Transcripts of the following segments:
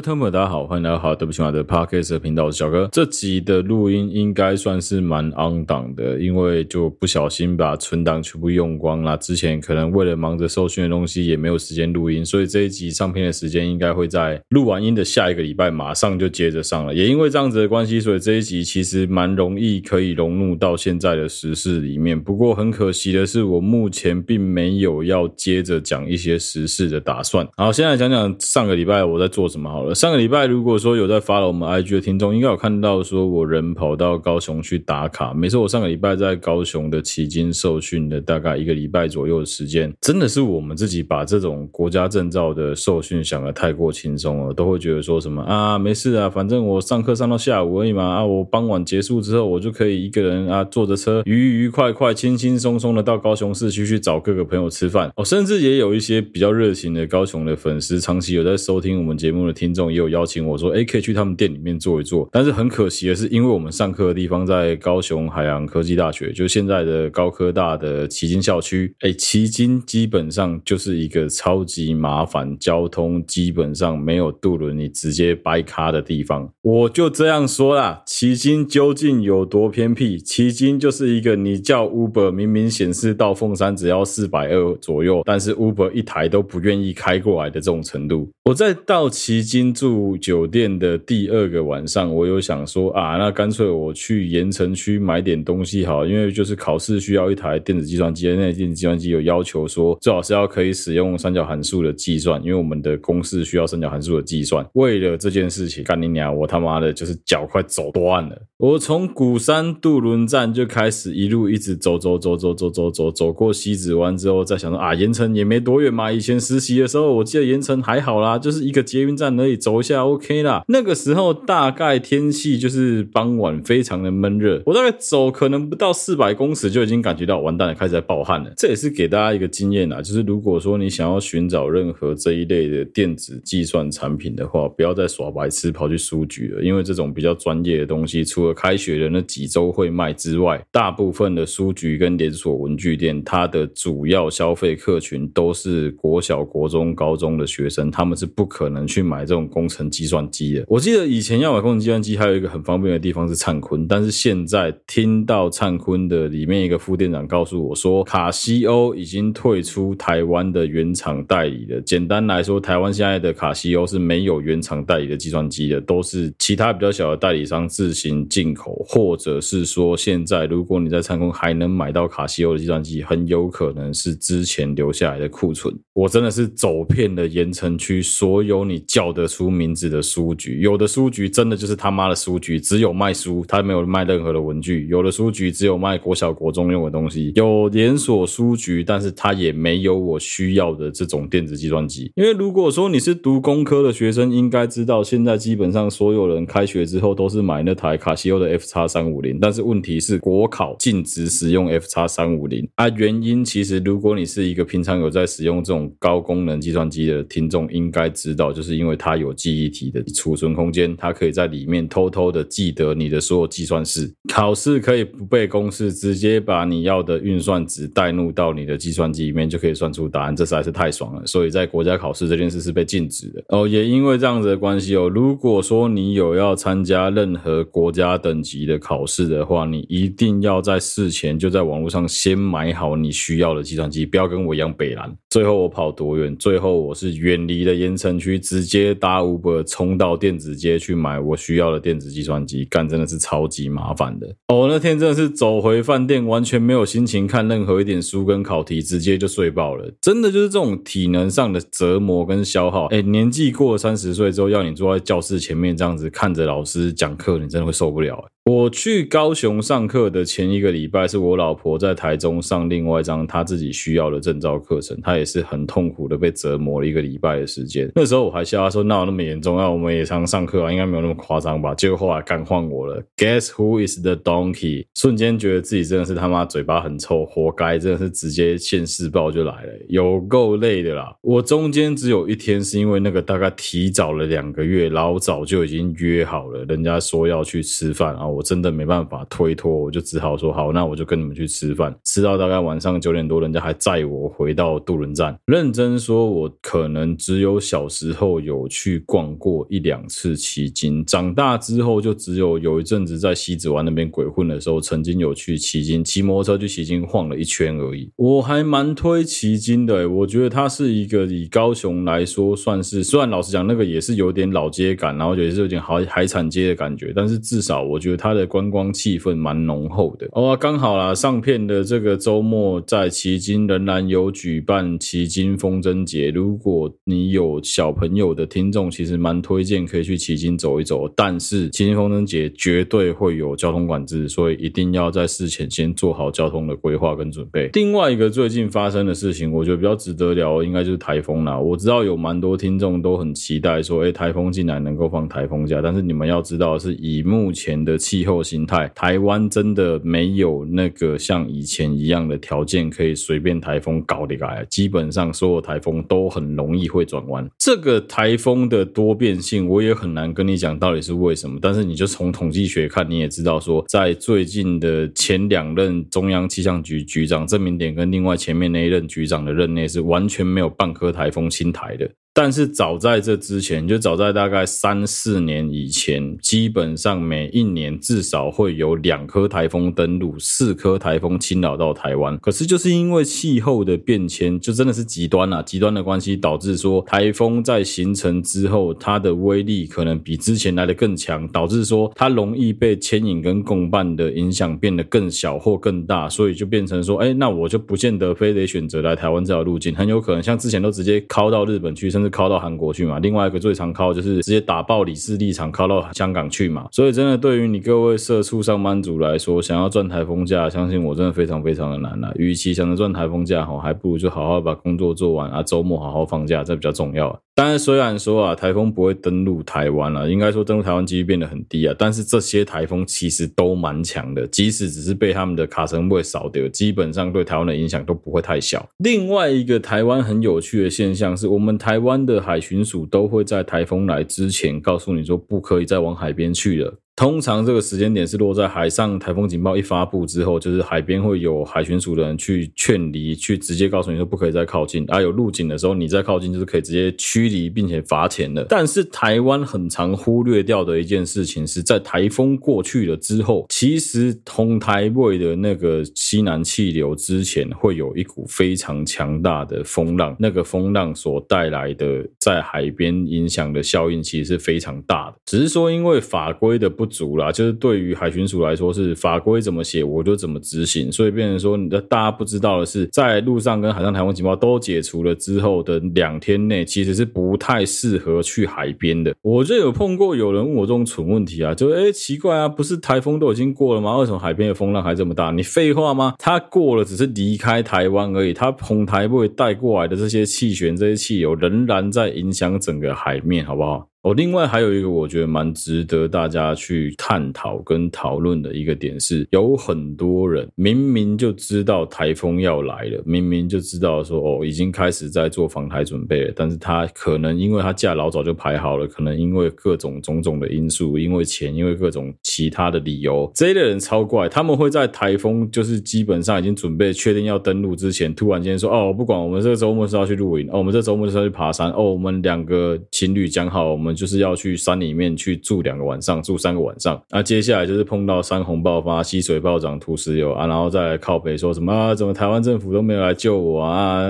位听众大家好，欢迎来到好对不起我的 Podcast 频道，我是小哥。这集的录音应该算是蛮 on 档的，因为就不小心把存档全部用光了。之前可能为了忙着受训的东西，也没有时间录音，所以这一集上片的时间应该会在录完音的下一个礼拜马上就接着上了。也因为这样子的关系，所以这一集其实蛮容易可以融入到现在的时事里面。不过很可惜的是，我目前并没有要接着讲一些时事的打算。好，现在讲讲上个礼拜我在做什么好了。上个礼拜，如果说有在 follow 我们 IG 的听众，应该有看到说我人跑到高雄去打卡。没错，我上个礼拜在高雄的旗津受训的大概一个礼拜左右的时间，真的是我们自己把这种国家证照的受训想得太过轻松了，都会觉得说什么啊，没事啊，反正我上课上到下午而已嘛，啊，我傍晚结束之后，我就可以一个人啊坐着车愉愉快快、轻轻松松的到高雄市区去找各个朋友吃饭。哦，甚至也有一些比较热情的高雄的粉丝，长期有在收听我们节目的听众。也有邀请我说，哎，可以去他们店里面坐一坐。但是很可惜的是，因为我们上课的地方在高雄海洋科技大学，就现在的高科大的旗津校区。哎，旗津基本上就是一个超级麻烦，交通基本上没有渡轮，你直接掰卡的地方。我就这样说啦，旗津究竟有多偏僻？旗津就是一个你叫 Uber，明明显示到凤山只要四百二左右，但是 Uber 一台都不愿意开过来的这种程度。我在到旗津住酒店的第二个晚上，我有想说啊，那干脆我去盐城区买点东西好，因为就是考试需要一台电子计算机，那电子计算机有要求说最好是要可以使用三角函数的计算，因为我们的公式需要三角函数的计算。为了这件事情，干你娘，我他妈的就是脚快走断了。我从鼓山渡轮站就开始一路一直走走走走走走走走过西子湾之后，再想说啊，盐城也没多远嘛。以前实习的时候，我记得盐城还好啦，就是一个捷运站而已，走一下 OK 啦。那个时候大概天气就是傍晚，非常的闷热。我大概走可能不到四百公尺就已经感觉到完蛋了，开始在爆汗了。这也是给大家一个经验啦，就是如果说你想要寻找任何这一类的电子计算产品的话，不要再耍白痴跑去书局了，因为这种比较专业的东西，除了开学的那几周会卖之外，大部分的书局跟连锁文具店，它的主要消费客群都是国小、国中、高中的学生，他们是不可能去买这种工程计算机的。我记得以前要买工程计算机，还有一个很方便的地方是灿坤，但是现在听到灿坤的里面一个副店长告诉我说，卡西欧已经退出台湾的原厂代理了。简单来说，台湾现在的卡西欧是没有原厂代理的计算机的，都是其他比较小的代理商自行进。口，或者是说，现在如果你在灿坤还能买到卡西欧的计算机，很有可能是之前留下来的库存。我真的是走遍了盐城区所有你叫得出名字的书局，有的书局真的就是他妈的书局，只有卖书，他没有卖任何的文具；有的书局只有卖国小国中用的东西；有连锁书局，但是他也没有我需要的这种电子计算机。因为如果说你是读工科的学生，应该知道现在基本上所有人开学之后都是买那台卡西欧。的 F 叉三五零，但是问题是国考禁止使用 F 叉三五零啊。原因其实，如果你是一个平常有在使用这种高功能计算机的听众，应该知道，就是因为它有记忆体的储存空间，它可以在里面偷偷的记得你的所有计算式。考试可以不背公式，直接把你要的运算值带入到你的计算机里面，就可以算出答案。这实在是太爽了。所以在国家考试这件事是被禁止的哦。也因为这样子的关系哦，如果说你有要参加任何国家等级的考试的话，你一定要在事前就在网络上先买好你需要的计算机，不要跟我一样北蓝。最后我跑多远？最后我是远离了盐城区，直接搭 Uber 冲到电子街去买我需要的电子计算机，干真的是超级麻烦的。哦，那天真的是走回饭店，完全没有心情看任何一点书跟考题，直接就睡爆了。真的就是这种体能上的折磨跟消耗。哎，年纪过了三十岁之后，要你坐在教室前面这样子看着老师讲课，你真的会受不了。我去高雄上课的前一个礼拜，是我老婆在台中上另外一张她自己需要的证照课程，她也是很痛苦的被折磨了一个礼拜的时间。那时候我还笑她说：“那有那么严重？那我们也常上课啊，应该没有那么夸张吧？”结果后来干换我了，Guess who is the donkey？瞬间觉得自己真的是他妈嘴巴很臭，活该！真的是直接现世报就来了，有够累的啦。我中间只有一天是因为那个大概提早了两个月，老早就已经约好了，人家说要去吃饭啊，我。我真的没办法推脱，我就只好说好，那我就跟你们去吃饭。吃到大概晚上九点多，人家还载我回到渡轮站。认真说，我可能只有小时候有去逛过一两次奇经，长大之后就只有有一阵子在西子湾那边鬼混的时候，曾经有去奇经骑摩托车去奇经晃了一圈而已。我还蛮推奇经的，我觉得它是一个以高雄来说算是，虽然老实讲那个也是有点老街感，然后也是有点海海产街的感觉，但是至少我觉得它。的观光气氛蛮浓厚的哦，刚好啦，上片的这个周末在旗津仍然有举办旗津风筝节。如果你有小朋友的听众，其实蛮推荐可以去旗津走一走。但是旗津风筝节绝对会有交通管制，所以一定要在事前先做好交通的规划跟准备。另外一个最近发生的事情，我觉得比较值得聊，应该就是台风啦。我知道有蛮多听众都很期待说，哎，台风竟然能够放台风假，但是你们要知道，是以目前的气。候形态，台湾真的没有那个像以前一样的条件可以随便台风搞的来。基本上所有台风都很容易会转弯。这个台风的多变性，我也很难跟你讲到底是为什么。但是你就从统计学看，你也知道说，在最近的前两任中央气象局局长郑明典跟另外前面那一任局长的任内，是完全没有半颗台风新台的。但是早在这之前，就早在大概三四年以前，基本上每一年至少会有两颗台风登陆，四颗台风侵扰到台湾。可是就是因为气候的变迁，就真的是极端啊，极端的关系导致说台风在形成之后，它的威力可能比之前来的更强，导致说它容易被牵引跟共伴的影响变得更小或更大，所以就变成说，哎，那我就不见得非得选择来台湾这条路径，很有可能像之前都直接靠到日本去，甚至靠到韩国去嘛，另外一个最常靠就是直接打爆李氏立场，靠到香港去嘛。所以真的对于你各位社畜上班族来说，想要赚台风假，相信我真的非常非常的难了。与其想着赚台风假，哈，还不如就好好把工作做完啊，周末好好放假，这比较重要。当然，虽然说啊，台风不会登陆台湾了，应该说登陆台湾几率变得很低啊。但是这些台风其实都蛮强的，即使只是被他们的卡层会扫掉，基本上对台湾的影响都不会太小。另外一个台湾很有趣的现象是，我们台湾的海巡署都会在台风来之前告诉你说，不可以再往海边去了。通常这个时间点是落在海上台风警报一发布之后，就是海边会有海巡署的人去劝离，去直接告诉你说不可以再靠近。啊，有路警的时候，你再靠近就是可以直接驱离，并且罚钱的。但是台湾很常忽略掉的一件事情是在台风过去了之后，其实同台位的那个西南气流之前会有一股非常强大的风浪，那个风浪所带来的在海边影响的效应其实是非常大的。只是说因为法规的不足啦，就是对于海巡署来说，是法规怎么写我就怎么执行，所以变成说，你的大家不知道的是，在陆上跟海上台风警报都解除了之后的两天内，其实是不太适合去海边的。我就有碰过有人问我这种蠢问题啊，就哎奇怪啊，不是台风都已经过了吗？为什么海边的风浪还这么大？你废话吗？它过了只是离开台湾而已，它从台北带过来的这些气旋、这些气流仍然在影响整个海面，好不好？哦，另外还有一个我觉得蛮值得大家去探讨跟讨论的一个点是，有很多人明明就知道台风要来了，明明就知道说哦已经开始在做防台准备了，但是他可能因为他假老早就排好了，可能因为各种种种的因素，因为钱，因为各种其他的理由，这一类人超怪，他们会在台风就是基本上已经准备确定要登陆之前，突然间说哦不管我们这个周末是要去露营，哦我们这周末是要去爬山，哦我们两个情侣讲好我们。就是要去山里面去住两个晚上，住三个晚上。那接下来就是碰到山洪爆发、溪水暴涨、土石流啊，然后再来靠北说什么啊？怎么台湾政府都没有来救我啊？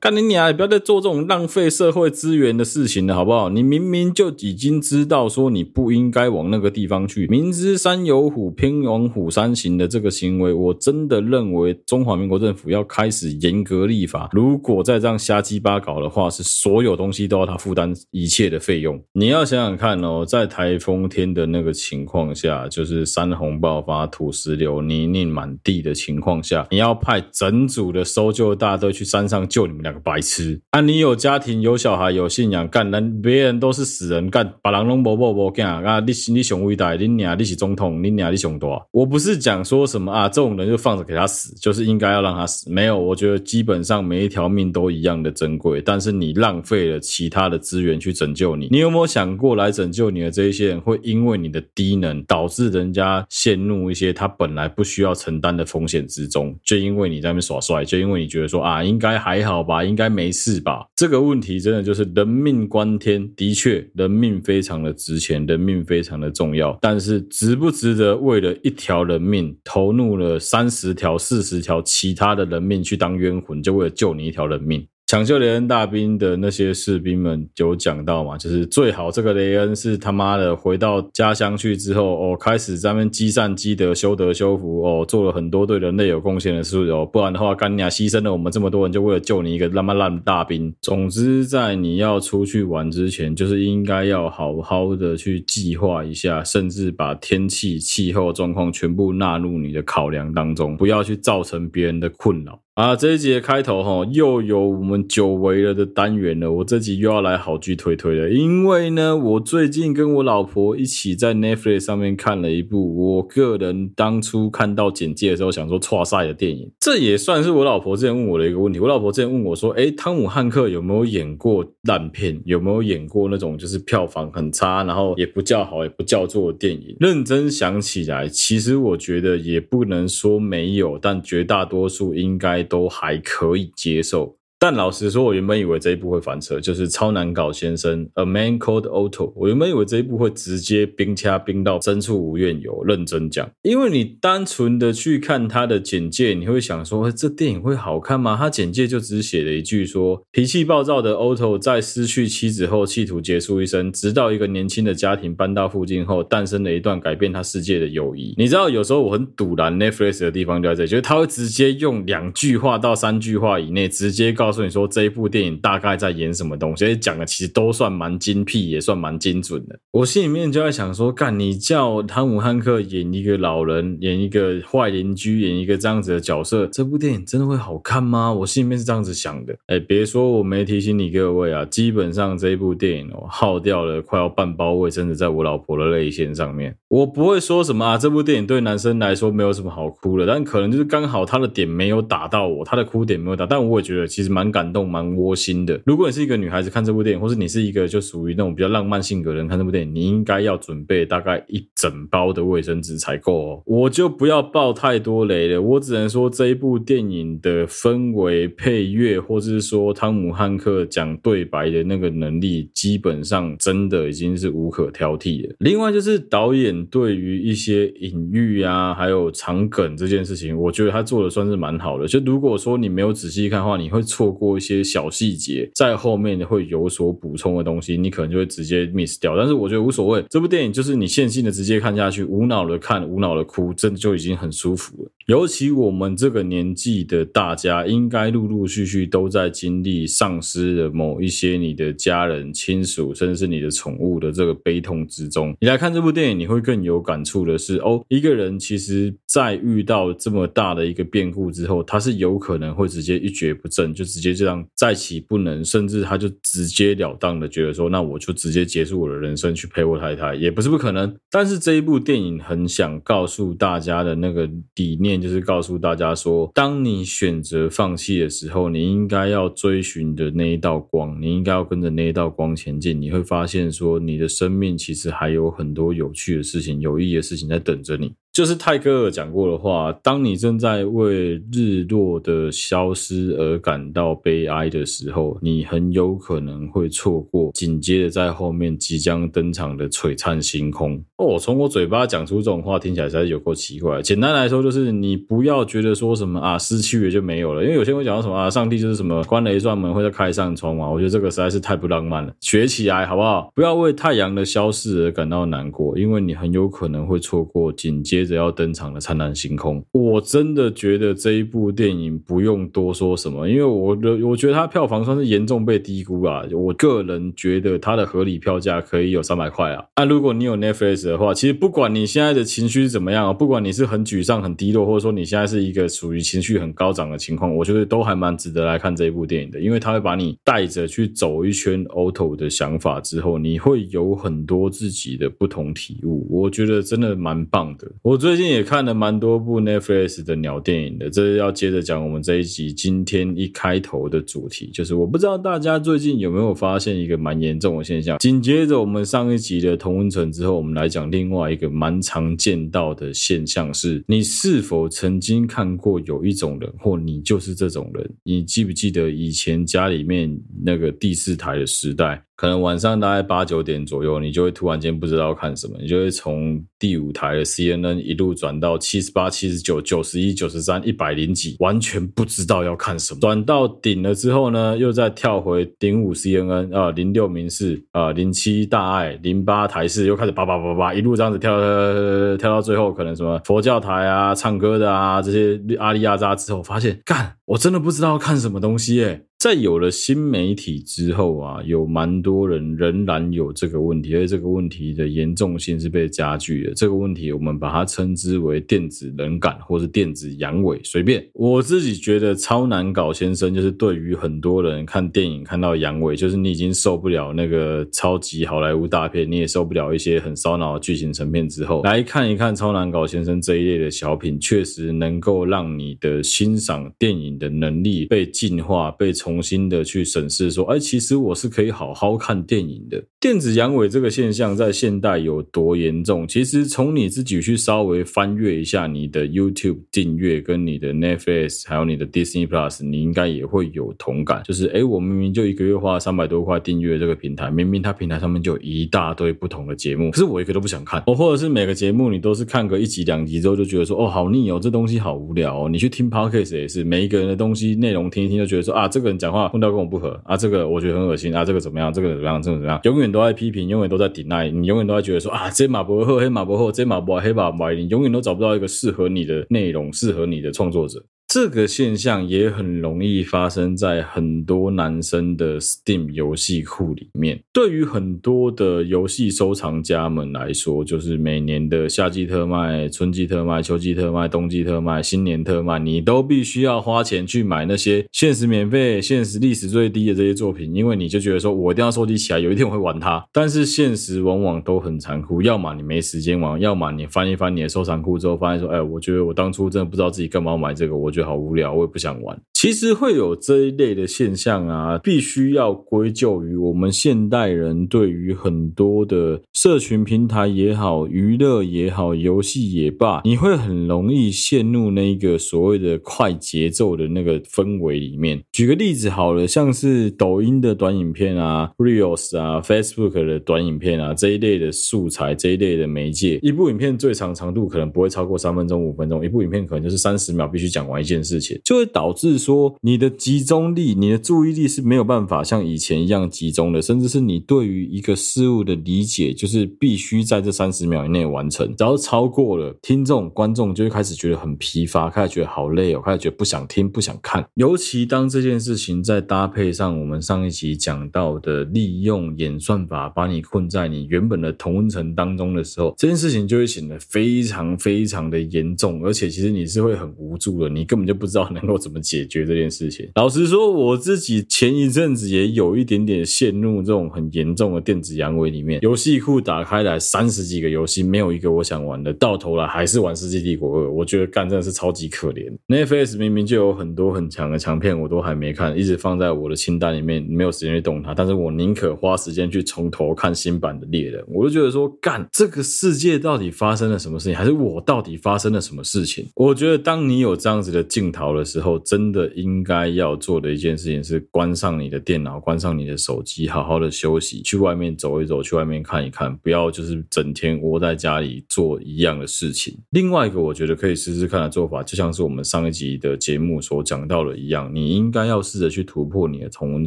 干你娘！不要再做这种浪费社会资源的事情了，好不好？你明明就已经知道说你不应该往那个地方去，明知山有虎，偏往虎山行的这个行为，我真的认为中华民国政府要开始严格立法。如果再这样瞎鸡巴搞的话，是所有东西都要他负担一切的费用。你要想想看哦，在台风天的那个情况下，就是山洪爆发、土石流、泥泞满地的情况下，你要派整组的搜救大队去山上救你们两个白痴？啊，你有家庭、有小孩、有信仰，干人别人都是死人，干把人拢无某无干啊！你你上伟大，你娘你是总统，你娘你上大。我不是讲说什么啊，这种人就放着给他死，就是应该要让他死。没有，我觉得基本上每一条命都一样的珍贵，但是你浪费了其他的资源去拯救你。你有没有想过，来拯救你的这一些人，会因为你的低能，导致人家陷入一些他本来不需要承担的风险之中？就因为你在那边耍帅，就因为你觉得说啊，应该还好吧，应该没事吧？这个问题真的就是人命关天，的确，人命非常的值钱，人命非常的重要，但是值不值得为了一条人命投入了三十条、四十条其他的人命去当冤魂，就为了救你一条人命？抢救雷恩大兵的那些士兵们有讲到嘛？就是最好这个雷恩是他妈的回到家乡去之后哦，开始在那边积善积德、修德修福哦，做了很多对人类有贡献的事哦。不然的话，干你啊，牺牲了我们这么多人，就为了救你一个那么烂大兵。总之，在你要出去玩之前，就是应该要好好的去计划一下，甚至把天气、气候状况全部纳入你的考量当中，不要去造成别人的困扰。啊，这一集的开头哈，又有我们久违了的单元了。我这集又要来好剧推推了，因为呢，我最近跟我老婆一起在 Netflix 上面看了一部我个人当初看到简介的时候想说挫赛的电影。这也算是我老婆之前问我的一个问题。我老婆之前问我说：“诶，汤姆汉克有没有演过烂片？有没有演过那种就是票房很差，然后也不叫好也不叫座的电影？”认真想起来，其实我觉得也不能说没有，但绝大多数应该。都还可以接受。但老实说，我原本以为这一部会翻车，就是《超难搞先生》（A Man Called Otto）。我原本以为这一部会直接冰掐冰到深处无怨尤。认真讲，因为你单纯的去看他的简介，你会想说，这电影会好看吗？他简介就只写了一句说，脾气暴躁的 Otto 在失去妻子后，企图结束一生，直到一个年轻的家庭搬到附近后，诞生了一段改变他世界的友谊。你知道，有时候我很赌烂 Netflix 的地方就在这里，就是他会直接用两句话到三句话以内，直接告诉。你说这一部电影大概在演什么东西？讲的其实都算蛮精辟，也算蛮精准的。我心里面就在想说，干你叫汤姆汉克演一个老人，演一个坏邻居，演一个这样子的角色，这部电影真的会好看吗？我心里面是这样子想的。哎，别说我没提醒你各位啊，基本上这一部电影哦，耗掉了快要半包卫生纸在我老婆的泪腺上面。我不会说什么啊，这部电影对男生来说没有什么好哭的，但可能就是刚好他的点没有打到我，他的哭点没有打，但我也觉得其实蛮。感动蛮窝心的。如果你是一个女孩子看这部电影，或是你是一个就属于那种比较浪漫性格的人看这部电影，你应该要准备大概一整包的卫生纸才够哦。我就不要爆太多雷了，我只能说这一部电影的氛围、配乐，或是说汤姆汉克讲对白的那个能力，基本上真的已经是无可挑剔了。另外就是导演对于一些隐喻啊，还有长梗这件事情，我觉得他做的算是蛮好的。就如果说你没有仔细看的话，你会错过。过一些小细节，在后面会有所补充的东西，你可能就会直接 miss 掉。但是我觉得无所谓，这部电影就是你线性的直接看下去，无脑的看，无脑的哭，真的就已经很舒服了。尤其我们这个年纪的大家，应该陆陆续续都在经历丧失了某一些你的家人、亲属，甚至是你的宠物的这个悲痛之中。你来看这部电影，你会更有感触的是，哦，一个人其实在遇到这么大的一个变故之后，他是有可能会直接一蹶不振，就直接。这样再起不能，甚至他就直截了当的觉得说，那我就直接结束我的人生，去陪我太太，也不是不可能。但是这一部电影很想告诉大家的那个理念，就是告诉大家说，当你选择放弃的时候，你应该要追寻的那一道光，你应该要跟着那一道光前进。你会发现说，你的生命其实还有很多有趣的事情、有意义的事情在等着你。就是泰戈尔讲过的话：当你正在为日落的消失而感到悲哀的时候，你很有可能会错过紧接着在后面即将登场的璀璨星空。哦，从我嘴巴讲出这种话，听起来实在有够奇怪。简单来说，就是你不要觉得说什么啊，失去了就没有了，因为有些人会讲到什么啊，上帝就是什么关了一扇门会再开一扇窗嘛。我觉得这个实在是太不浪漫了，学起来好不好？不要为太阳的消失而感到难过，因为你很有可能会错过紧接着要登场的灿烂星空。我真的觉得这一部电影不用多说什么，因为我的我觉得它票房算是严重被低估啊。我个人觉得它的合理票价可以有三百块啊。那如果你有 Netflix 的话，其实不管你现在的情绪是怎么样，不管你是很沮丧、很低落，或者说你现在是一个属于情绪很高涨的情况，我觉得都还蛮值得来看这一部电影的，因为它会把你带着去走一圈 Outo 的想法之后，你会有很多自己的不同体悟。我觉得真的蛮棒的。我我最近也看了蛮多部 Netflix 的鸟电影的，这是要接着讲我们这一集今天一开头的主题，就是我不知道大家最近有没有发现一个蛮严重的现象。紧接着我们上一集的同温层之后，我们来讲另外一个蛮常见到的现象是，你是否曾经看过有一种人，或你就是这种人？你记不记得以前家里面那个第四台的时代？可能晚上大概八九点左右，你就会突然间不知道看什么，你就会从第五台的 CNN 一路转到七十八、七十九、九十一、九十三、一百零几，完全不知道要看什么。转到顶了之后呢，又再跳回顶五 CNN 啊，零六民视啊，零七大爱，零八台视，又开始叭叭叭叭一路这样子跳跳跳到最后，可能什么佛教台啊、唱歌的啊这些阿里亚扎之后，发现干，我真的不知道看什么东西耶。在有了新媒体之后啊，有蛮多人仍然有这个问题，而且这个问题的严重性是被加剧的。这个问题我们把它称之为电子冷感或是电子阳痿，随便。我自己觉得超难搞先生就是对于很多人看电影看到阳痿，就是你已经受不了那个超级好莱坞大片，你也受不了一些很烧脑的剧情成片之后，来看一看超难搞先生这一类的小品，确实能够让你的欣赏电影的能力被进化，被重。新的去审视，说，哎，其实我是可以好好看电影的。电子阳痿这个现象在现代有多严重？其实从你自己去稍微翻阅一下你的 YouTube 订阅跟你的 Netflix，还有你的 Disney Plus，你应该也会有同感。就是，哎，我明明就一个月花三百多块订阅这个平台，明明它平台上面就一大堆不同的节目，可是我一个都不想看。哦，或者是每个节目你都是看个一集两集之后就觉得说，哦，好腻哦，这东西好无聊哦。你去听 Podcast 也是，每一个人的东西内容听一听就觉得说，啊，这个讲话碰到跟我不合啊，这个我觉得很恶心啊，这个怎么样？这个怎么样？这个怎么样？永远都在批评，永远都在顶赖你永远都在觉得说啊，这马伯赫，黑马伯赫，这马伯黑马伯，你永远都找不到一个适合你的内容，适合你的创作者。这个现象也很容易发生在很多男生的 Steam 游戏库里面。对于很多的游戏收藏家们来说，就是每年的夏季特卖、春季特卖、秋季特卖、冬季特卖、新年特卖，你都必须要花钱去买那些限时免费、限时历史最低的这些作品，因为你就觉得说我一定要收集起来，有一天我会玩它。但是现实往往都很残酷，要么你没时间玩，要么你翻一翻你的收藏库之后，发现说，哎，我觉得我当初真的不知道自己干嘛要买这个，我觉得。好无聊，我也不想玩。其实会有这一类的现象啊，必须要归咎于我们现代人对于很多的社群平台也好、娱乐也好、游戏也罢，你会很容易陷入那个所谓的快节奏的那个氛围里面。举个例子好了，像是抖音的短影片啊、Reels 啊、Facebook 的短影片啊这一类的素材，这一类的媒介，一部影片最长长度可能不会超过三分钟、五分钟，一部影片可能就是三十秒，必须讲完一件事情，就会导致说。说你的集中力、你的注意力是没有办法像以前一样集中的，甚至是你对于一个事物的理解，就是必须在这三十秒以内完成。只要超过了，听众、观众就会开始觉得很疲乏，开始觉得好累哦，开始觉得不想听、不想看。尤其当这件事情再搭配上我们上一集讲到的利用演算法把你困在你原本的同温层当中的时候，这件事情就会显得非常非常的严重，而且其实你是会很无助的，你根本就不知道能够怎么解决。这件事情。老实说，我自己前一阵子也有一点点陷入这种很严重的电子阳痿里面。游戏库打开来三十几个游戏，没有一个我想玩的，到头来还是玩《世纪帝国二》。我觉得干真的是超级可怜。Netflix 明明就有很多很强的强片，我都还没看，一直放在我的清单里面，没有时间去动它。但是我宁可花时间去从头看新版的《猎人》。我就觉得说，干这个世界到底发生了什么事情，还是我到底发生了什么事情？我觉得当你有这样子的镜头的时候，真的应该要做的一件事情是关上你的电脑，关上你的手机，好好的休息，去外面走一走，去外面看一看，不要就是整天窝在家里做一样的事情。另外一个我觉得可以试试看的做法，就像是我们上一集的节目所讲到的一样，你应该要试着去突破你的同温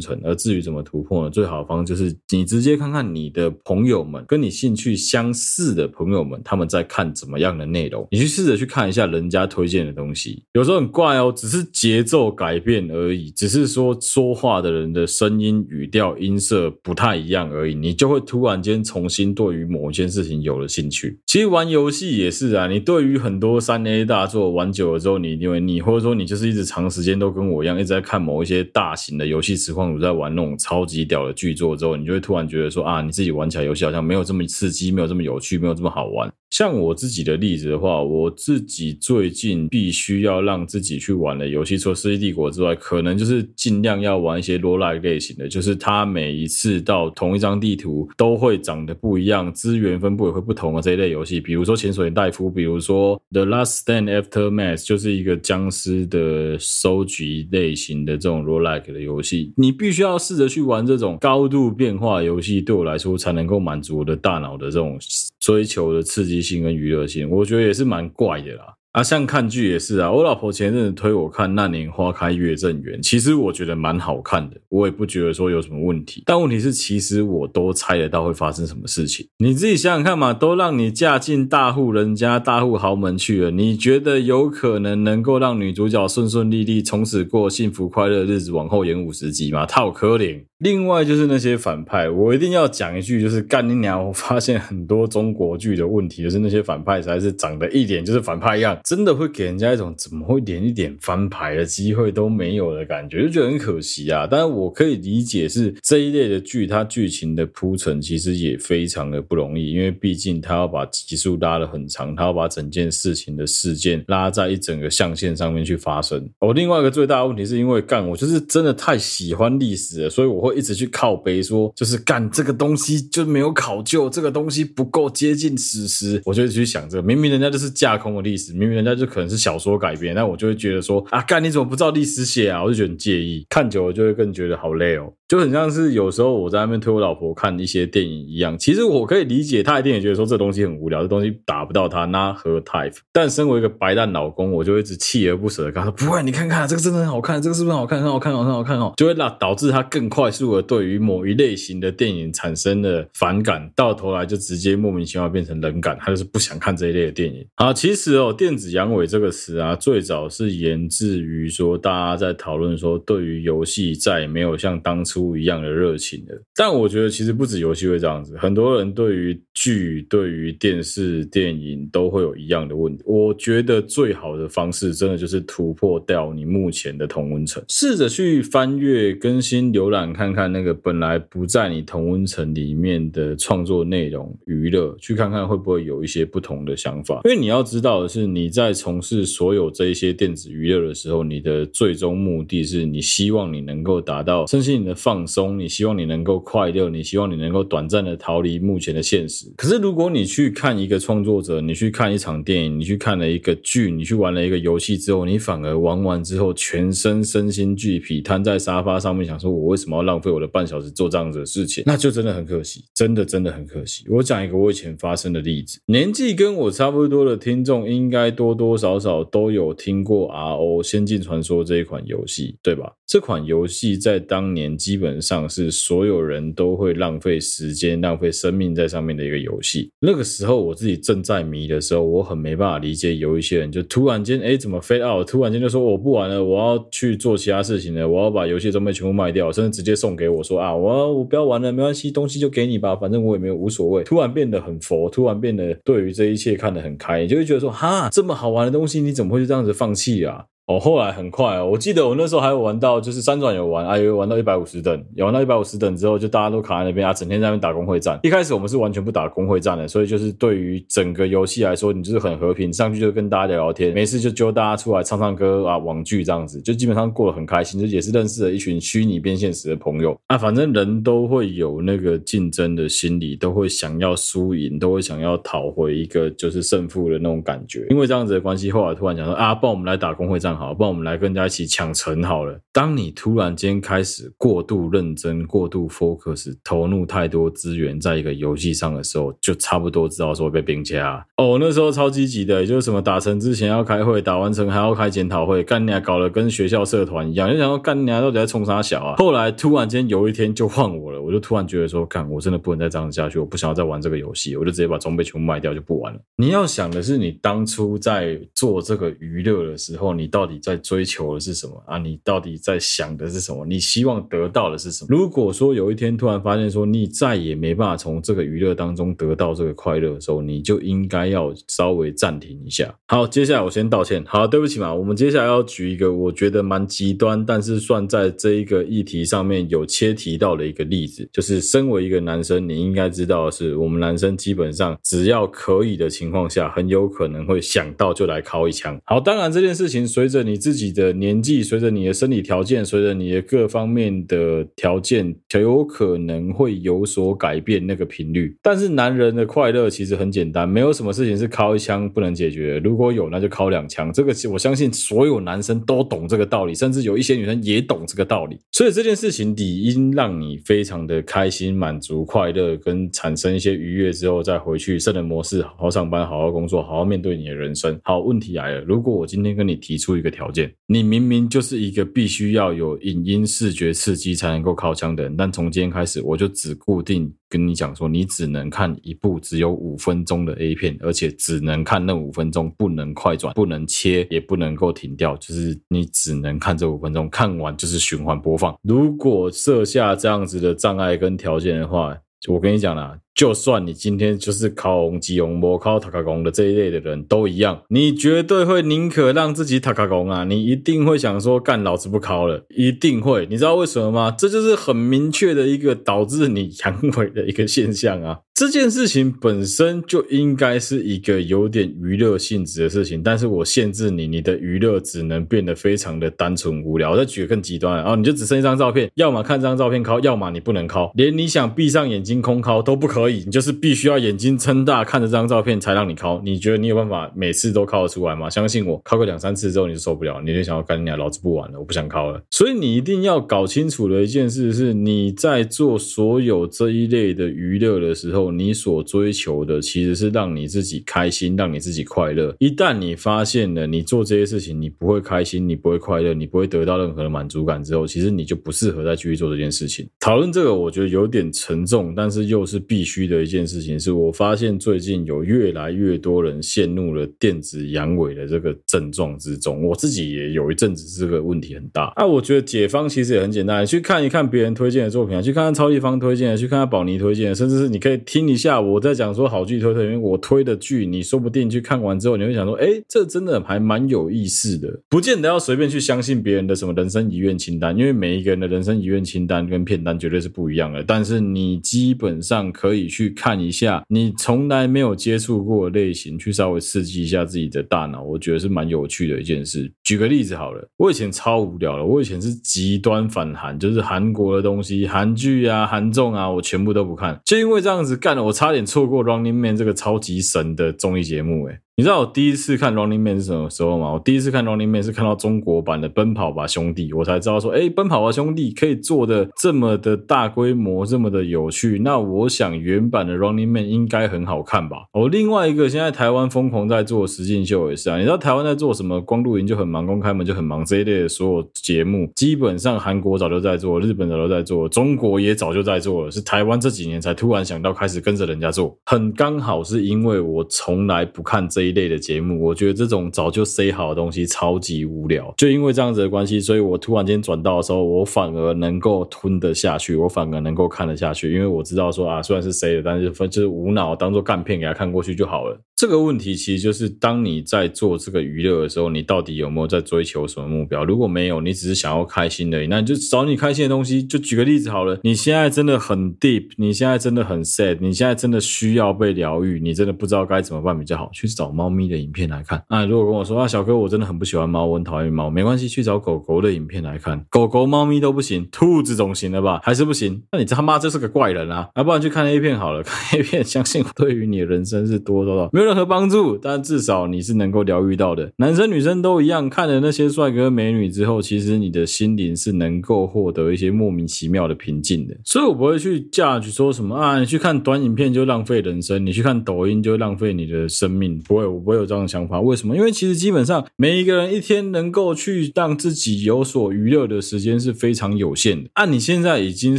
层。而至于怎么突破呢？最好的方就是你直接看看你的朋友们，跟你兴趣相似的朋友们，他们在看怎么样的内容，你去试着去看一下人家推荐的东西。有时候很怪哦，只是节奏改变而已，只是说说话的人的声音、语调、音色不太一样而已，你就会突然间重新对于某一件事情有了兴趣。其实玩游戏也是啊，你对于很多三 A 大作玩久了之后，你因为你或者说你就是一直长时间都跟我一样一直在看某一些大型的游戏实况主在玩那种超级屌的巨作之后，你就会突然觉得说啊，你自己玩起来游戏好像没有这么刺激，没有这么有趣，没有这么好玩。像我自己的例子的话，我自己最近必须要让自己去玩的游戏，除了《世纪帝国》之外，可能就是尽量要玩一些 roguelike 类型的，就是它每一次到同一张地图都会长得不一样，资源分布也会不同的这一类游戏，比如说《潜水戴夫》，比如说《The Last Stand After Mass》，就是一个僵尸的收集类型的这种 roguelike 的游戏，你必须要试着去玩这种高度变化游戏，对我来说才能够满足我的大脑的这种追求的刺激性跟娱乐性，我觉得也是蛮怪的啦。啊，像看剧也是啊，我老婆前阵子推我看《那年花开月正圆》，其实我觉得蛮好看的，我也不觉得说有什么问题。但问题是，其实我都猜得到会发生什么事情。你自己想想看嘛，都让你嫁进大户人家、大户豪门去了，你觉得有可能能够让女主角顺顺利利从此过幸福快乐日子？往后延五十集吗，太可怜。另外就是那些反派，我一定要讲一句，就是干你娘！我发现很多中国剧的问题，就是那些反派实在是长得一点就是反派样，真的会给人家一种怎么会连一点翻牌的机会都没有的感觉，就觉得很可惜啊。但是我可以理解是这一类的剧，它剧情的铺陈其实也非常的不容易，因为毕竟它要把集数拉得很长，它要把整件事情的事件拉在一整个象限上面去发生。哦，另外一个最大的问题是因为干我就是真的太喜欢历史了，所以我会。一直去靠背说，就是干这个东西就没有考究，这个东西不够接近史实，我就去想这个。明明人家就是架空的历史，明因为人家就可能是小说改编，但我就会觉得说啊，干你怎么不照历史写啊？我就觉得很介意，看久了就会更觉得好累哦。就很像是有时候我在那边推我老婆看一些电影一样，其实我可以理解她一定也觉得说这东西很无聊，这东西打不到她那和 type，。但身为一个白蛋老公，我就一直锲而不舍的跟她说：“不会，你看看这个真的很好看，这个是不是很好看？很好看，很好看哦！”就会让导致她更快速的对于某一类型的电影产生了反感，到头来就直接莫名其妙变成冷感，她就是不想看这一类的电影。啊，其实哦，电子阳痿这个词啊，最早是源自于说大家在讨论说，对于游戏再也没有像当初。不一样的热情的，但我觉得其实不止游戏会这样子，很多人对于剧、对于电视、电影都会有一样的问题。我觉得最好的方式，真的就是突破掉你目前的同温层，试着去翻阅、更新、浏览，看看那个本来不在你同温层里面的创作内容、娱乐，去看看会不会有一些不同的想法。因为你要知道的是，你在从事所有这一些电子娱乐的时候，你的最终目的是你希望你能够达到身心你的放松，你希望你能够快乐，你希望你能够短暂的逃离目前的现实。可是如果你去看一个创作者，你去看一场电影，你去看了一个剧，你去玩了一个游戏之后，你反而玩完之后全身身心俱疲，瘫在沙发上面，想说我为什么要浪费我的半小时做这样子的事情？那就真的很可惜，真的真的很可惜。我讲一个我以前发生的例子，年纪跟我差不多的听众，应该多多少少都有听过 RO 仙境传说这一款游戏，对吧？这款游戏在当年基基本上是所有人都会浪费时间、浪费生命在上面的一个游戏。那个时候我自己正在迷的时候，我很没办法理解有一些人就突然间，哎，怎么 fade out？突然间就说我不玩了，我要去做其他事情了，我要把游戏装备全部卖掉，甚至直接送给我说啊，我我不要玩了，没关系，东西就给你吧，反正我也没有无所谓。突然变得很佛，突然变得对于这一切看得很开，就会觉得说哈，这么好玩的东西，你怎么会就这样子放弃啊？哦，后来很快哦，我记得我那时候还有玩到，就是三转有玩，啊，有玩到一百五十等，有玩到一百五十等之后，就大家都卡在那边啊，整天在那边打工会战。一开始我们是完全不打工会战的，所以就是对于整个游戏来说，你就是很和平，上去就跟大家聊聊天，没事就揪大家出来唱唱歌啊，网剧这样子，就基本上过得很开心，就也是认识了一群虚拟变现实的朋友啊。反正人都会有那个竞争的心理，都会想要输赢，都会想要讨回一个就是胜负的那种感觉。因为这样子的关系，后来突然讲说啊，不然我们来打工会战好，不然我们来跟。人家一起抢城好了。当你突然间开始过度认真、过度 focus、投入太多资源在一个游戏上的时候，就差不多知道说被兵掐。哦，那时候超积极的，也就是什么打城之前要开会，打完城还要开检讨会，干你还搞得跟学校社团一样，就想要干你还到底在冲啥小啊？后来突然间有一天就换我了，我就突然觉得说，干我真的不能再这样下去，我不想要再玩这个游戏，我就直接把装备全部卖掉就不玩了。你要想的是，你当初在做这个娱乐的时候，你到底你在追求的是什么啊？你到底在想的是什么？你希望得到的是什么？如果说有一天突然发现说你再也没办法从这个娱乐当中得到这个快乐的时候，你就应该要稍微暂停一下。好，接下来我先道歉。好，对不起嘛，我们接下来要举一个我觉得蛮极端，但是算在这一个议题上面有切提到的一个例子，就是身为一个男生，你应该知道的是，我们男生基本上只要可以的情况下，很有可能会想到就来敲一枪。好，当然这件事情随着你自己的年纪，随着你的生理条件，随着你的各方面的条件，才有可能会有所改变那个频率。但是男人的快乐其实很简单，没有什么事情是尻一枪不能解决。如果有，那就尻两枪。这个我相信所有男生都懂这个道理，甚至有一些女生也懂这个道理。所以这件事情理应让你非常的开心、满足、快乐，跟产生一些愉悦之后，再回去圣人模式，好好上班、好好工作、好好面对你的人生。好，问题来了，如果我今天跟你提出一个条件，你明明就是一个必须要有影音视觉刺激才能够靠枪的人，但从今天开始，我就只固定跟你讲说，你只能看一部只有五分钟的 A 片，而且只能看那五分钟，不能快转，不能切，也不能够停掉，就是你只能看这五分钟，看完就是循环播放。如果设下这样子的障碍跟条件的话，我跟你讲啦。就算你今天就是考红基红模考塔卡公的这一类的人都一样，你绝对会宁可让自己塔卡公啊！你一定会想说干老子不考了，一定会。你知道为什么吗？这就是很明确的一个导致你阳痿的一个现象啊！这件事情本身就应该是一个有点娱乐性质的事情，但是我限制你，你的娱乐只能变得非常的单纯无聊。我举个更极端，然后你就只剩一张照片，要么看这张照片考，要么你不能考，连你想闭上眼睛空考都不可以。你就是必须要眼睛撑大看着这张照片才让你尻，你觉得你有办法每次都尻得出来吗？相信我，尻个两三次之后你就受不了，你就想要干你老子不玩了，我不想尻了。所以你一定要搞清楚的一件事是，你在做所有这一类的娱乐的时候，你所追求的其实是让你自己开心，让你自己快乐。一旦你发现了你做这些事情你不会开心，你不会快乐，你不会得到任何的满足感之后，其实你就不适合再继续做这件事情。讨论这个我觉得有点沉重，但是又是必须。的一件事情是我发现最近有越来越多人陷入了电子阳痿的这个症状之中，我自己也有一阵子这个问题很大。啊，我觉得解方其实也很简单，去看一看别人推荐的作品啊，去看看超立方推荐的，去看看宝妮推荐的，甚至是你可以听一下我在讲说好剧推推，因为我推的剧，你说不定去看完之后你会想说，哎，这真的还蛮有意思的，不见得要随便去相信别人的什么人生遗愿清单，因为每一个人的人生遗愿清单跟片单绝对是不一样的，但是你基本上可以。去看一下你从来没有接触过的类型，去稍微刺激一下自己的大脑，我觉得是蛮有趣的一件事。举个例子好了，我以前超无聊了，我以前是极端反韩，就是韩国的东西，韩剧啊、韩综啊，我全部都不看，就因为这样子干了，我差点错过《Running Man》这个超级神的综艺节目，诶你知道我第一次看《Running Man》是什么时候吗？我第一次看《Running Man》是看到中国版的《奔跑吧兄弟》，我才知道说，哎，《奔跑吧兄弟》可以做的这么的大规模，这么的有趣。那我想原版的《Running Man》应该很好看吧？哦，另外一个现在台湾疯狂在做实境秀也是啊。你知道台湾在做什么？光露营就很忙，公开门就很忙这一类的所有节目，基本上韩国早就在做，日本早就在做，中国也早就在做了，是台湾这几年才突然想到开始跟着人家做。很刚好是因为我从来不看这一一类的节目。我觉得这种早就塞好的东西超级无聊，就因为这样子的关系，所以我突然间转到的时候，我反而能够吞得下去，我反而能够看得下去，因为我知道说啊，虽然是塞的，但是就是无脑当做干片给他看过去就好了。这个问题其实就是当你在做这个娱乐的时候，你到底有没有在追求什么目标？如果没有，你只是想要开心而已，那你就找你开心的东西。就举个例子好了，你现在真的很 deep，你现在真的很 sad，你现在真的需要被疗愈，你真的不知道该怎么办比较好，去找猫咪的影片来看。啊，如果跟我说啊，小哥我真的很不喜欢猫，我很讨厌猫，没关系，去找狗狗的影片来看。狗狗、猫咪都不行，兔子总行了吧？还是不行？那你他妈这是个怪人啊！要不然去看 A 片好了，看 A 片，相信对于你的人生是多多少没有任何帮助，但至少你是能够疗愈到的。男生女生都一样，看了那些帅哥美女之后，其实你的心灵是能够获得一些莫名其妙的平静的。所以我不会去 judge 说什么啊，你去看短影片就浪费人生，你去看抖音就浪费你的生命。不会，我不会有这样的想法。为什么？因为其实基本上每一个人一天能够去让自己有所娱乐的时间是非常有限的。按、啊、你现在已经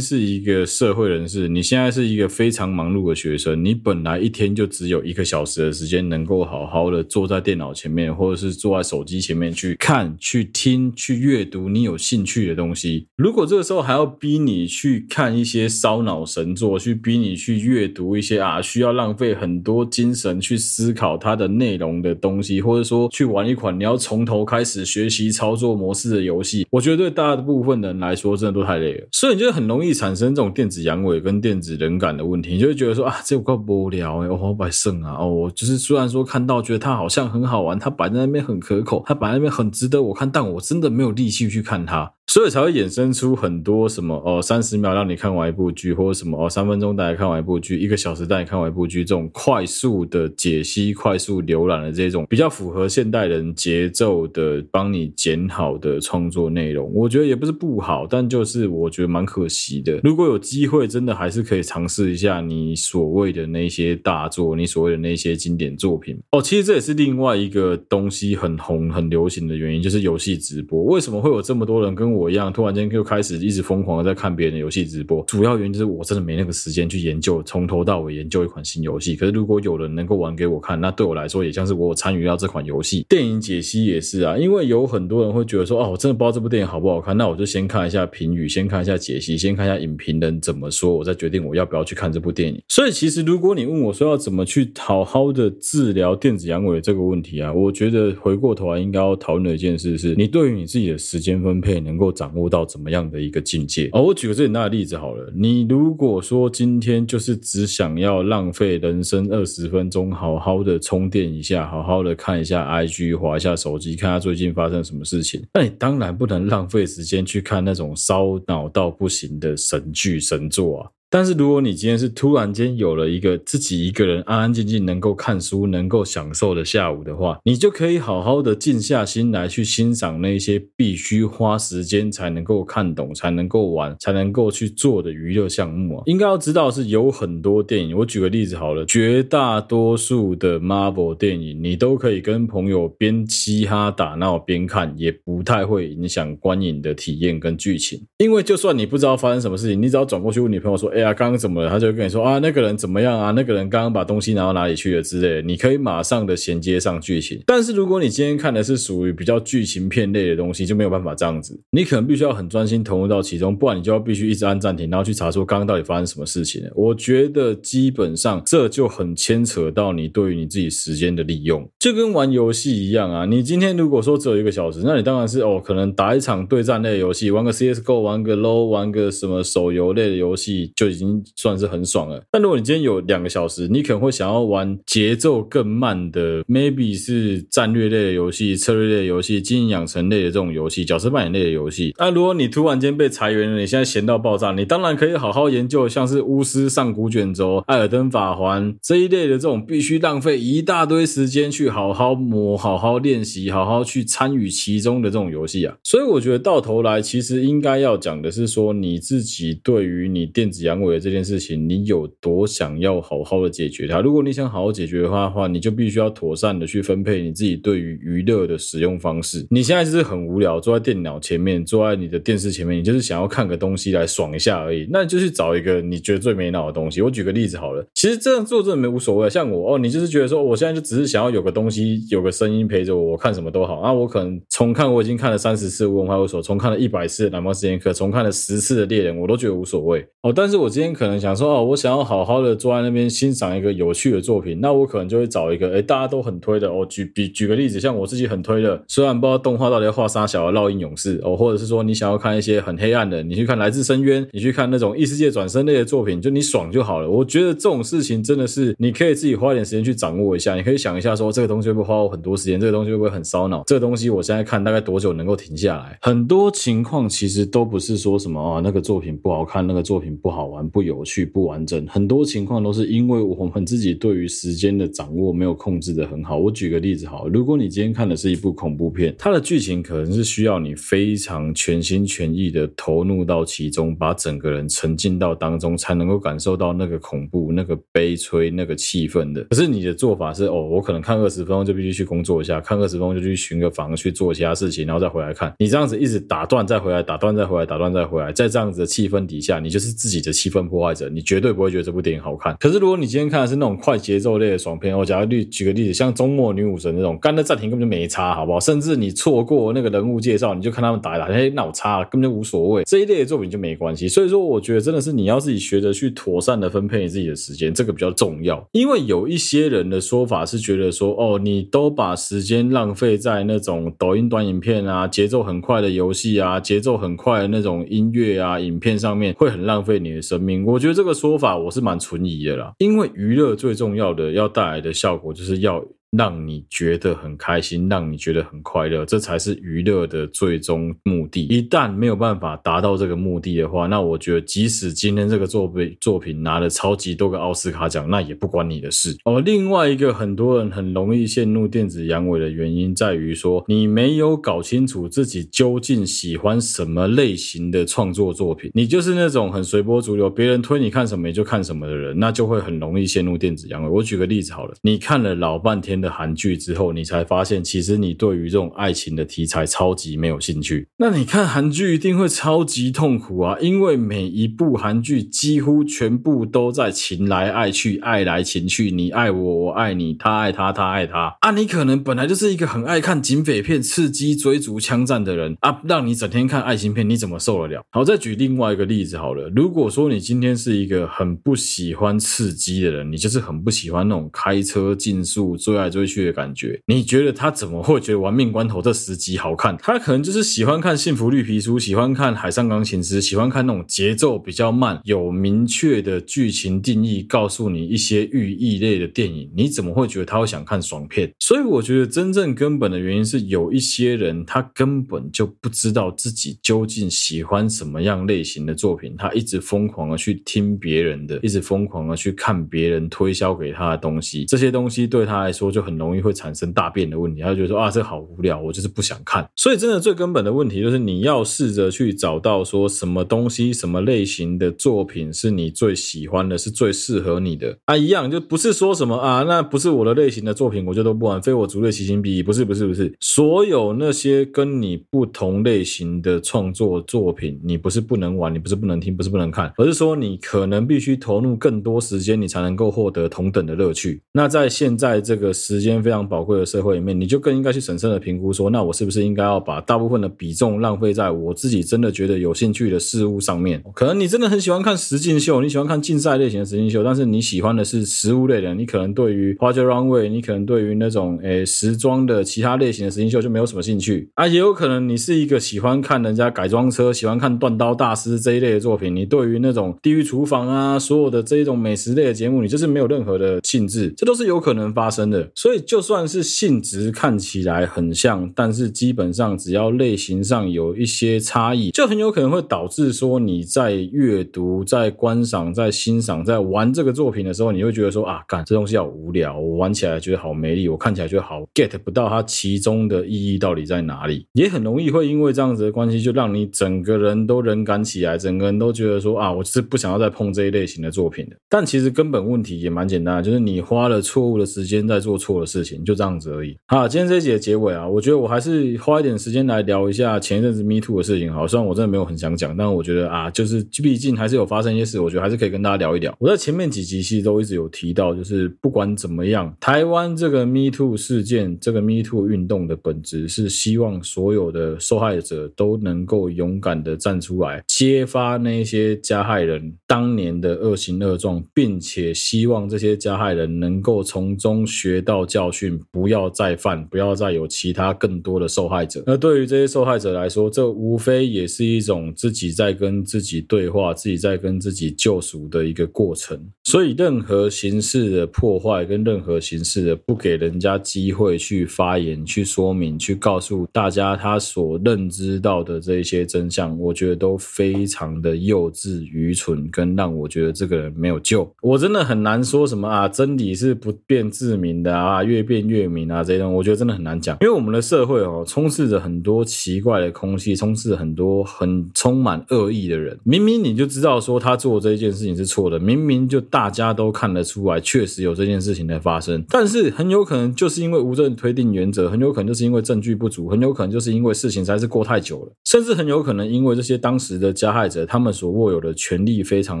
是一个社会人士，你现在是一个非常忙碌的学生，你本来一天就只有一个小时的时间能够好好的坐在电脑前面，或者是坐在手机前面去看、去听、去阅读你有兴趣的东西。如果这个时候还要逼你去看一些烧脑神作，去逼你去阅读一些啊需要浪费很多精神去思考它的内容的东西，或者说去玩一款你要从头开始学习操作模式的游戏，我觉得对大部分人来说真的都太累了，所以你就很容易产生这种电子阳痿跟电子人感的问题，你就会觉得说啊，这有够无聊哎，我好白剩啊哦，就是虽然说看到觉得它好像很好玩，它摆在那边很可口，它摆在那边很值得我看，但我真的没有力气去看它。所以才会衍生出很多什么哦，三十秒让你看完一部剧，或者什么哦，三分钟带你看完一部剧，一个小时带你看完一部剧，这种快速的解析、快速浏览的这种比较符合现代人节奏的，帮你剪好的创作内容，我觉得也不是不好，但就是我觉得蛮可惜的。如果有机会，真的还是可以尝试一下你所谓的那些大作，你所谓的那些经典作品哦。其实这也是另外一个东西很红、很流行的原因，就是游戏直播。为什么会有这么多人跟我？一样，突然间就开始一直疯狂的在看别人的游戏直播。主要原因就是我真的没那个时间去研究，从头到尾研究一款新游戏。可是如果有人能够玩给我看，那对我来说也像是我参与到这款游戏。电影解析也是啊，因为有很多人会觉得说，哦，我真的不知道这部电影好不好看，那我就先看一下评语，先看一下解析，先看一下影评人怎么说，我再决定我要不要去看这部电影。所以其实如果你问我说要怎么去好好的的治疗电子阳痿这个问题啊，我觉得回过头来应该要讨论的一件事是，你对于你自己的时间分配能够。掌握到怎么样的一个境界？哦，我举个最简单的例子好了。你如果说今天就是只想要浪费人生二十分钟，好好的充电一下，好好的看一下 IG，滑一下手机，看下最近发生什么事情，那你当然不能浪费时间去看那种烧脑到不行的神剧神作啊。但是如果你今天是突然间有了一个自己一个人安安静静能够看书、能够享受的下午的话，你就可以好好的静下心来去欣赏那些必须花时间才能够看懂、才能够玩、才能够去做的娱乐项目啊。应该要知道是有很多电影，我举个例子好了，绝大多数的 Marvel 电影你都可以跟朋友边嘻哈打闹边看，也不太会影响观影的体验跟剧情。因为就算你不知道发生什么事情，你只要转过去问你朋友说，哎呀，刚刚怎么了？他就跟你说啊，那个人怎么样啊？那个人刚刚把东西拿到哪里去了之类的。你可以马上的衔接上剧情。但是如果你今天看的是属于比较剧情片类的东西，就没有办法这样子。你可能必须要很专心投入到其中，不然你就要必须一直按暂停，然后去查出刚刚到底发生什么事情。我觉得基本上这就很牵扯到你对于你自己时间的利用，就跟玩游戏一样啊。你今天如果说只有一个小时，那你当然是哦，可能打一场对战类游戏，玩个 CSGO，玩个 LOL，玩个什么手游类的游戏就已经。算是很爽了，但如果你今天有两个小时，你可能会想要玩节奏更慢的，maybe 是战略类的游戏、策略类游戏、经营养成类的这种游戏、角色扮演类的游戏。那如果你突然间被裁员了，你现在闲到爆炸，你当然可以好好研究像是巫师上古卷轴、艾尔登法环这一类的这种必须浪费一大堆时间去好好磨、好好练习、好好去参与其中的这种游戏啊。所以我觉得到头来，其实应该要讲的是说，你自己对于你电子阳为这件。事情你有多想要好好的解决它？如果你想好好解决的话的话，你就必须要妥善的去分配你自己对于娱乐的使用方式。你现在就是很无聊，坐在电脑前面，坐在你的电视前面，你就是想要看个东西来爽一下而已。那就去找一个你觉得最没脑的东西。我举个例子好了，其实这样做真的没无所谓。像我哦，你就是觉得说，我现在就只是想要有个东西，有个声音陪着我，我看什么都好。那我可能重看我已经看了三十次《乌龙派出所》，重看了一百次的《南方四剑客》，重看了十次的《猎人》，我都觉得无所谓哦。但是我今天可能想说哦，我想要好好的坐在那边欣赏一个有趣的作品，那我可能就会找一个诶大家都很推的哦。举比举个例子，像我自己很推的，虽然不知道动画到底要画啥小的《烙印勇士》哦，或者是说你想要看一些很黑暗的，你去看《来自深渊》，你去看那种异世界转生类的作品，就你爽就好了。我觉得这种事情真的是你可以自己花点时间去掌握一下，你可以想一下说这个东西会不会花我很多时间，这个东西会不会很烧脑，这个东西我现在看大概多久能够停下来？很多情况其实都不是说什么啊，那个作品不好看，那个作品不好玩、不有趣、不完整，很多情况都是因为我们自己对于时间的掌握没有控制的很好。我举个例子好，如果你今天看的是一部恐怖片，它的剧情可能是需要你非常全心全意的投入到其中，把整个人沉浸到当中，才能够感受到那个恐怖、那个悲催、那个气氛的。可是你的做法是哦，我可能看二十分钟就必须去工作一下，看二十分钟就去寻个房去做其他事情，然后再回来看。你这样子一直打断再回来，打断再回来，打断再回来，在这样子的气氛底下，你就是自己的气氛破坏者，你绝对不会觉得这部电影好看。可是如果你今天看的是那种快节奏类的爽片，我假如举举个例子，像《周末女武神》那种，干的暂停根本就没差，好不好？甚至你错过那个人物介绍，你就看他们打一打，嘿，那我差了，根本就无所谓。这一类的作品就没关系。所以说，我觉得真的是你要自己学着去妥善的分配你自己的时间，这个比较重要。因为有一些人的说法是觉得说，哦，你都把时间浪费在那种抖音短影片啊，节奏很快的游戏啊，节奏很快的那种音乐啊、影片上面，会很浪费你的生命。我觉得这个说法我是蛮存疑的啦，因为娱乐最重要的要带来的效果就是要。让你觉得很开心，让你觉得很快乐，这才是娱乐的最终目的。一旦没有办法达到这个目的的话，那我觉得即使今天这个作品作品拿了超级多个奥斯卡奖，那也不关你的事。哦，另外一个很多人很容易陷入电子阳痿的原因，在于说你没有搞清楚自己究竟喜欢什么类型的创作作品，你就是那种很随波逐流，别人推你看什么你就看什么的人，那就会很容易陷入电子阳痿。我举个例子好了，你看了老半天的韩剧之后，你才发现其实你对于这种爱情的题材超级没有兴趣。那你看韩剧一定会超级痛苦啊，因为每一部韩剧几乎全部都在情来爱去，爱来情去，你爱我，我爱你，他爱他，他爱他啊。你可能本来就是一个很爱看警匪片、刺激、追逐、枪战的人啊，让你整天看爱情片，你怎么受得了？好，再举另外一个例子好了。如果说你今天是一个很不喜欢刺激的人，你就是很不喜欢那种开车竞速、最爱追去的感觉，你觉得他怎么会觉得《玩命关头》这十集好看？他可能就是喜欢看《幸福绿皮书》，喜欢看《海上钢琴师》，喜欢看那种节奏比较慢、有明确的剧情定义，告诉你一些寓意类的电影。你怎么会觉得他会想看爽片？所以我觉得真正根本的原因是，有一些人他根本就不知道自己究竟喜欢什么样类型的作品，他一直疯狂的去听别人的，一直疯狂的去看别人推销给他的东西，这些东西对他来说就很容易会产生大便的问题，他就觉得说啊，这好无聊，我就是不想看。所以真的最根本的问题就是你要试着去找到说什么东西、什么类型的作品是你最喜欢的，是最适合你的啊。一样就不是说什么啊，那不是我的类型的作品，我就都不玩，非我族类，其心必异。不是不是不是，所有那些跟你不同类型的创作作品，你不是不能玩，你不是不能听，不是不能看，而是说你可能必须投入更多时间，你才能够获得同等的乐趣。那在现在这个时时间非常宝贵的社会里面，你就更应该去审慎的评估说，那我是不是应该要把大部分的比重浪费在我自己真的觉得有兴趣的事物上面？可能你真的很喜欢看实境秀，你喜欢看竞赛类型的实境秀，但是你喜欢的是实物类的，你可能对于 Project Runway，你可能对于那种诶时装的其他类型的实境秀就没有什么兴趣啊。也有可能你是一个喜欢看人家改装车，喜欢看断刀大师这一类的作品，你对于那种地狱厨房啊，所有的这一种美食类的节目，你就是没有任何的兴致，这都是有可能发生的。所以就算是性质看起来很像，但是基本上只要类型上有一些差异，就很有可能会导致说你在阅读、在观赏、在欣赏、在玩这个作品的时候，你会觉得说啊，干这东西好无聊，我玩起来觉得好没力，我看起来觉得好 get 不到它其中的意义到底在哪里，也很容易会因为这样子的关系，就让你整个人都冷感起来，整个人都觉得说啊，我是不想要再碰这一类型的作品的。但其实根本问题也蛮简单的，就是你花了错误的时间在做错的事情，就这样子而已。好，今天这一集的结尾啊，我觉得我还是花一点时间来聊一下前一阵子 Me Too 的事情。好，虽然我真的没有很想讲，但我觉得啊，就是毕竟还是有发生一些事，我觉得还是可以跟大家聊一聊。我在前面几集其实都一直有提到，就是不管怎么样，台湾这个 Me Too 事件，这个 Me Too 运动的本质是希望所有的受害者都能够勇敢的站出来，揭发那些加害人当年的恶行恶状，并且希望这些加害人能够从中学要教训，不要再犯，不要再有其他更多的受害者。那对于这些受害者来说，这无非也是一种自己在跟自己对话，自己在跟自己救赎的一个过程。所以，任何形式的破坏跟任何形式的不给人家机会去发言、去说明、去告诉大家他所认知到的这些真相，我觉得都非常的幼稚、愚蠢，跟让我觉得这个人没有救。我真的很难说什么啊，真理是不变自明的，啊越变越明啊，这些东西我觉得真的很难讲。因为我们的社会哦，充斥着很多奇怪的空气，充斥着很多很充满恶意的人。明明你就知道说他做这一件事情是错的，明明就大家都看得出来，确实有这件事情的发生，但是很有可能就是因为无证推定原则，很有可能就是因为证据不足，很有可能就是因为事情实在是过太久了，甚至很有可能因为这些当时的加害者，他们所握有的权力非常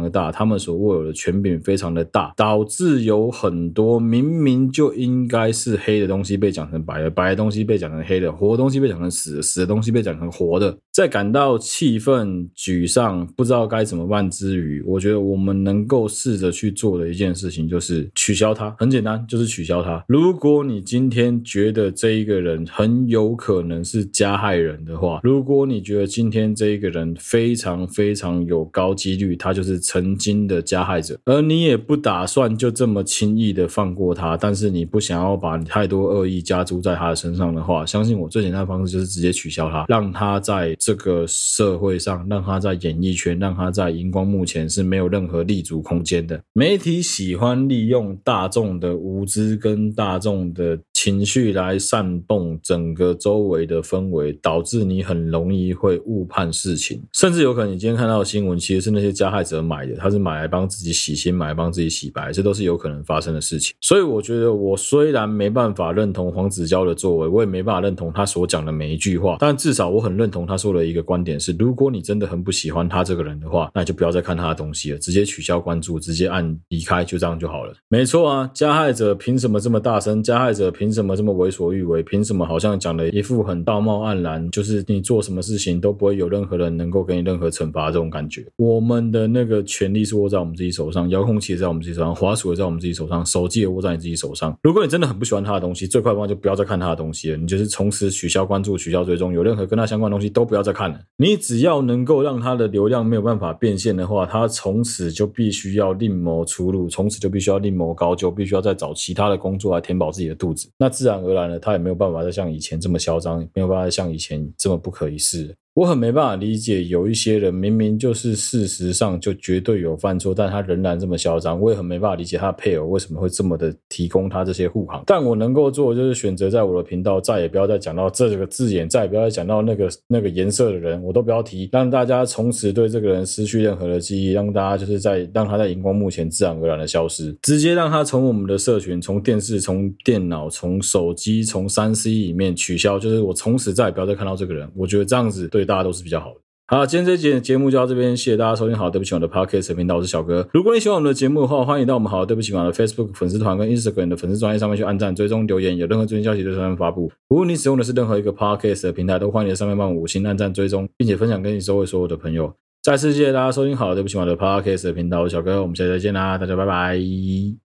的大，他们所握有的权柄非常的大，导致有很多明明就应该是黑的东西被讲成白的，白的东西被讲成黑的，活的东西被讲成死的，死的东西被讲成活的，在感到气愤、沮丧、不知道该怎么办之余，我觉得我们能够试着去做的一件事情就是取消它，很简单，就是取消它。如果你今天觉得这一个人很有可能是加害人的话，如果你觉得今天这一个人非常非常有高几率他就是曾经的加害者，而你也不打算就这么轻易的放过他，但是你不想要把太多恶意加诸在他的身上的话，相信我，最简单的方式就是直接取消他，让他在这个社会上，让他在演艺圈，让他在荧光幕前是没有任何立足空间的。媒体喜欢利用大众的无知跟大众的情绪来煽动整个周围的氛围，导致你很容易会误判事情，甚至有可能你今天看到的新闻其实是那些加害者买的，他是买来帮自己洗心，买来帮自己洗白，这都是有可能发生的事情。所以我觉得，我虽然没办法认同黄子佼的作为，我也没办法认同他所讲的每一句话，但至少我很认同他说的一个观点是：如果你真的很不喜欢他这个人的话，那就不要再看他的东西了，直接取消关注，直接按离开，就这样就好了。没错啊，加害者凭什么这么大声？加害者凭凭什么这么为所欲为？凭什么好像讲的一副很道貌岸然，就是你做什么事情都不会有任何人能够给你任何惩罚这种感觉？我们的那个权力是握在我们自己手上，遥控器也在我们自己手上，滑鼠也在我们自己手上，手机也握在你自己手上。如果你真的很不喜欢他的东西，最快的方法就不要再看他的东西了。你就是从此取消关注、取消追踪，有任何跟他相关的东西都不要再看了。你只要能够让他的流量没有办法变现的话，他从此就必须要另谋出路，从此就必须要另谋高就，必须要再找其他的工作来填饱自己的肚子。那自然。而然的，他也没有办法再像以前这么嚣张，没有办法再像以前这么不可一世。我很没办法理解，有一些人明明就是事实上就绝对有犯错，但他仍然这么嚣张。我也很没办法理解他的配偶为什么会这么的提供他这些护航。但我能够做就是选择在我的频道再也不要再讲到这个字眼，再也不要再讲到那个那个颜色的人，我都不要提，让大家从此对这个人失去任何的记忆，让大家就是在让他在荧光幕前自然而然的消失，直接让他从我们的社群、从电视、从电脑、从手机、从三 C 里面取消，就是我从此再也不要再看到这个人。我觉得这样子对。大家都是比较好的。好，今天这节节目就到这边，谢谢大家收听。好，对不起，我的 Podcast 频道，我是小哥。如果你喜欢我们的节目的话，欢迎到我们好，对不起，我的 Facebook 粉丝团跟 Instagram 的粉丝专页上面去按赞、追踪、留言，有任何最新消息就上面发布。无论你使用的是任何一个 Podcast 的平台，都欢迎在上面帮我五星按赞、追踪，并且分享给你周围所有的朋友。再次谢谢大家收听。好，对不起，我的 Podcast 频道，我是小哥，我们下期再见啦，大家拜拜。